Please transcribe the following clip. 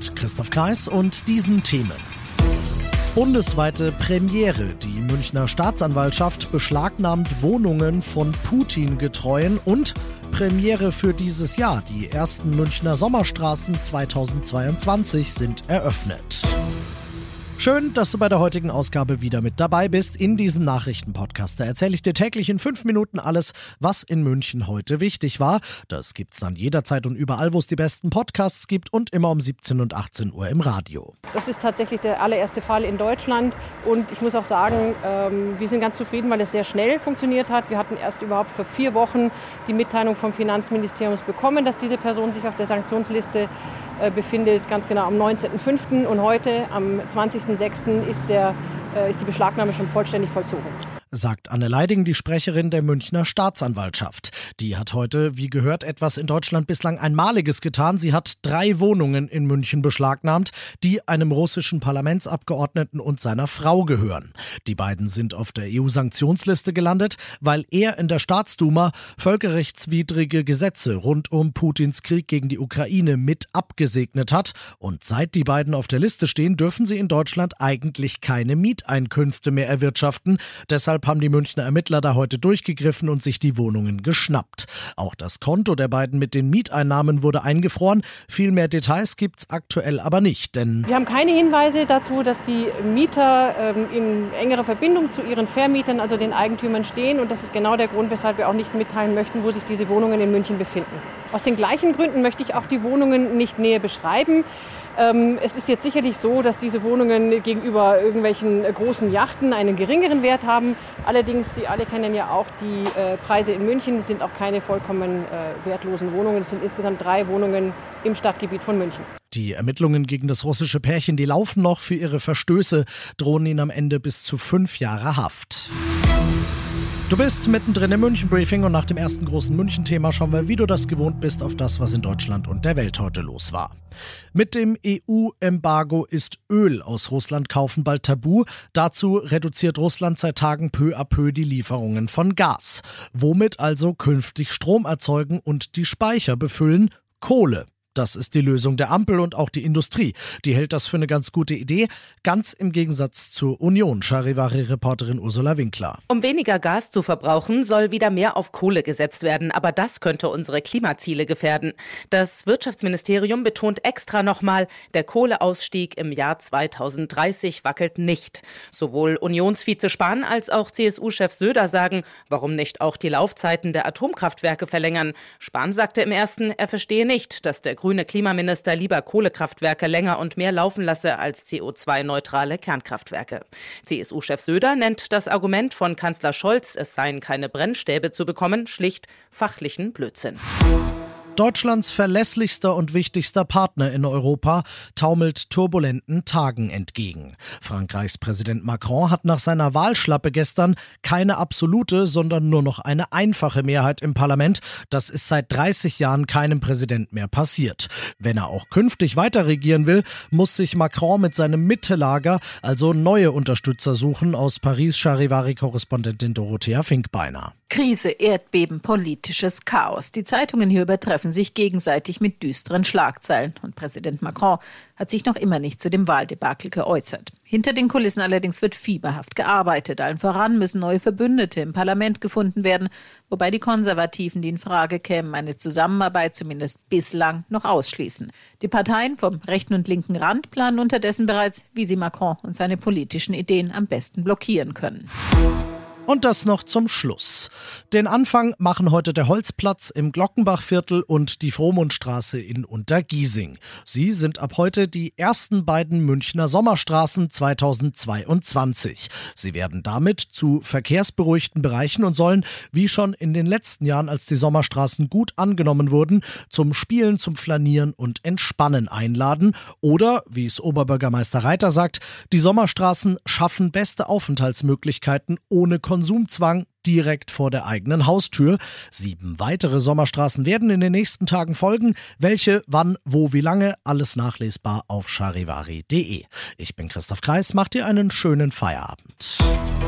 Mit Christoph Kreis und diesen Themen. Bundesweite Premiere. Die Münchner Staatsanwaltschaft beschlagnahmt Wohnungen von Putin-Getreuen und Premiere für dieses Jahr. Die ersten Münchner Sommerstraßen 2022 sind eröffnet. Schön, dass du bei der heutigen Ausgabe wieder mit dabei bist in diesem Nachrichtenpodcast. Da erzähle ich dir täglich in fünf Minuten alles, was in München heute wichtig war. Das gibt's dann jederzeit und überall, wo es die besten Podcasts gibt und immer um 17 und 18 Uhr im Radio. Das ist tatsächlich der allererste Fall in Deutschland und ich muss auch sagen, ähm, wir sind ganz zufrieden, weil es sehr schnell funktioniert hat. Wir hatten erst überhaupt vor vier Wochen die Mitteilung vom Finanzministerium bekommen, dass diese Person sich auf der Sanktionsliste befindet, ganz genau am 19.05. und heute am 20.06. Ist, äh, ist die Beschlagnahme schon vollständig vollzogen sagt Anne Leiding, die Sprecherin der Münchner Staatsanwaltschaft. Die hat heute, wie gehört, etwas in Deutschland bislang Einmaliges getan. Sie hat drei Wohnungen in München beschlagnahmt, die einem russischen Parlamentsabgeordneten und seiner Frau gehören. Die beiden sind auf der EU-Sanktionsliste gelandet, weil er in der Staatsduma völkerrechtswidrige Gesetze rund um Putins Krieg gegen die Ukraine mit abgesegnet hat. Und seit die beiden auf der Liste stehen, dürfen sie in Deutschland eigentlich keine Mieteinkünfte mehr erwirtschaften. Deshalb Deshalb haben die Münchner Ermittler da heute durchgegriffen und sich die Wohnungen geschnappt. Auch das Konto der beiden mit den Mieteinnahmen wurde eingefroren. Viel mehr Details gibt es aktuell aber nicht, denn wir haben keine Hinweise dazu, dass die Mieter ähm, in engerer Verbindung zu ihren Vermietern, also den Eigentümern, stehen. Und das ist genau der Grund, weshalb wir auch nicht mitteilen möchten, wo sich diese Wohnungen in München befinden. Aus den gleichen Gründen möchte ich auch die Wohnungen nicht näher beschreiben. Ähm, es ist jetzt sicherlich so, dass diese Wohnungen gegenüber irgendwelchen großen Yachten einen geringeren Wert haben. Allerdings, Sie alle kennen ja auch die äh, Preise in München. Es sind auch keine vollkommen äh, wertlosen Wohnungen. Es sind insgesamt drei Wohnungen im Stadtgebiet von München. Die Ermittlungen gegen das russische Pärchen, die laufen noch. Für ihre Verstöße drohen ihnen am Ende bis zu fünf Jahre Haft. Du bist mittendrin im München-Briefing und nach dem ersten großen München-Thema schauen wir, wie du das gewohnt bist, auf das, was in Deutschland und der Welt heute los war. Mit dem EU-Embargo ist Öl aus Russland kaufen bald tabu. Dazu reduziert Russland seit Tagen peu à peu die Lieferungen von Gas. Womit also künftig Strom erzeugen und die Speicher befüllen? Kohle. Das ist die Lösung der Ampel und auch die Industrie. Die hält das für eine ganz gute Idee, ganz im Gegensatz zur Union, Charivari-Reporterin Ursula Winkler. Um weniger Gas zu verbrauchen, soll wieder mehr auf Kohle gesetzt werden, aber das könnte unsere Klimaziele gefährden. Das Wirtschaftsministerium betont extra nochmal, der Kohleausstieg im Jahr 2030 wackelt nicht. Sowohl Unionsvize Spahn als auch CSU-Chef Söder sagen, warum nicht auch die Laufzeiten der Atomkraftwerke verlängern. Spahn sagte im ersten, er verstehe nicht, dass der grüne Klimaminister lieber Kohlekraftwerke länger und mehr laufen lasse als CO2-neutrale Kernkraftwerke. CSU-Chef Söder nennt das Argument von Kanzler Scholz, es seien keine Brennstäbe zu bekommen, schlicht fachlichen Blödsinn. Deutschlands verlässlichster und wichtigster Partner in Europa taumelt turbulenten Tagen entgegen. Frankreichs Präsident Macron hat nach seiner Wahlschlappe gestern keine absolute, sondern nur noch eine einfache Mehrheit im Parlament. Das ist seit 30 Jahren keinem Präsident mehr passiert. Wenn er auch künftig weiter regieren will, muss sich Macron mit seinem Mittelager also neue Unterstützer suchen, aus Paris Charivari-Korrespondentin Dorothea Finkbeiner. Krise, Erdbeben, politisches Chaos. Die Zeitungen hier übertreffen sich gegenseitig mit düsteren Schlagzeilen. Und Präsident Macron hat sich noch immer nicht zu dem Wahldebakel geäußert. Hinter den Kulissen allerdings wird fieberhaft gearbeitet. Allen voran müssen neue Verbündete im Parlament gefunden werden, wobei die Konservativen, die in Frage kämen, eine Zusammenarbeit zumindest bislang noch ausschließen. Die Parteien vom rechten und linken Rand planen unterdessen bereits, wie sie Macron und seine politischen Ideen am besten blockieren können. Und das noch zum Schluss. Den Anfang machen heute der Holzplatz im Glockenbachviertel und die Frohmundstraße in Untergiesing. Sie sind ab heute die ersten beiden Münchner Sommerstraßen 2022. Sie werden damit zu verkehrsberuhigten Bereichen und sollen, wie schon in den letzten Jahren, als die Sommerstraßen gut angenommen wurden, zum Spielen, zum Flanieren und Entspannen einladen. Oder, wie es Oberbürgermeister Reiter sagt, die Sommerstraßen schaffen beste Aufenthaltsmöglichkeiten ohne Konsum Konsumzwang direkt vor der eigenen Haustür. Sieben weitere Sommerstraßen werden in den nächsten Tagen folgen. Welche, wann, wo, wie lange, alles nachlesbar auf charivari.de. Ich bin Christoph Kreis, macht dir einen schönen Feierabend.